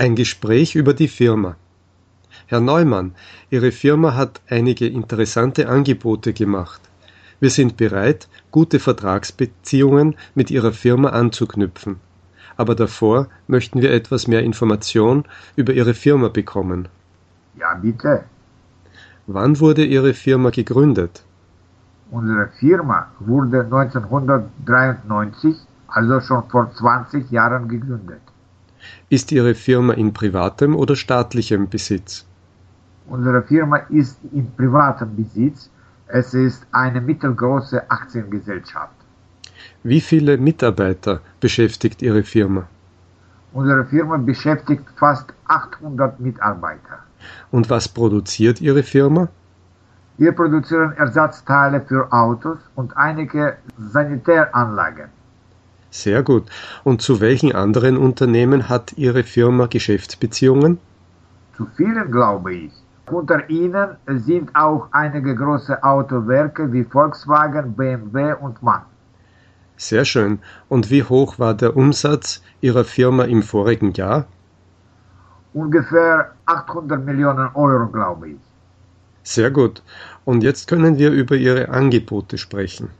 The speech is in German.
Ein Gespräch über die Firma. Herr Neumann, Ihre Firma hat einige interessante Angebote gemacht. Wir sind bereit, gute Vertragsbeziehungen mit Ihrer Firma anzuknüpfen. Aber davor möchten wir etwas mehr Information über Ihre Firma bekommen. Ja, bitte. Wann wurde Ihre Firma gegründet? Unsere Firma wurde 1993, also schon vor 20 Jahren gegründet. Ist Ihre Firma in privatem oder staatlichem Besitz? Unsere Firma ist in privatem Besitz. Es ist eine mittelgroße Aktiengesellschaft. Wie viele Mitarbeiter beschäftigt Ihre Firma? Unsere Firma beschäftigt fast 800 Mitarbeiter. Und was produziert Ihre Firma? Wir produzieren Ersatzteile für Autos und einige Sanitäranlagen. Sehr gut. Und zu welchen anderen Unternehmen hat Ihre Firma Geschäftsbeziehungen? Zu vielen, glaube ich. Unter ihnen sind auch einige große Autowerke wie Volkswagen, BMW und MAN. Sehr schön. Und wie hoch war der Umsatz Ihrer Firma im vorigen Jahr? Ungefähr 800 Millionen Euro, glaube ich. Sehr gut. Und jetzt können wir über Ihre Angebote sprechen.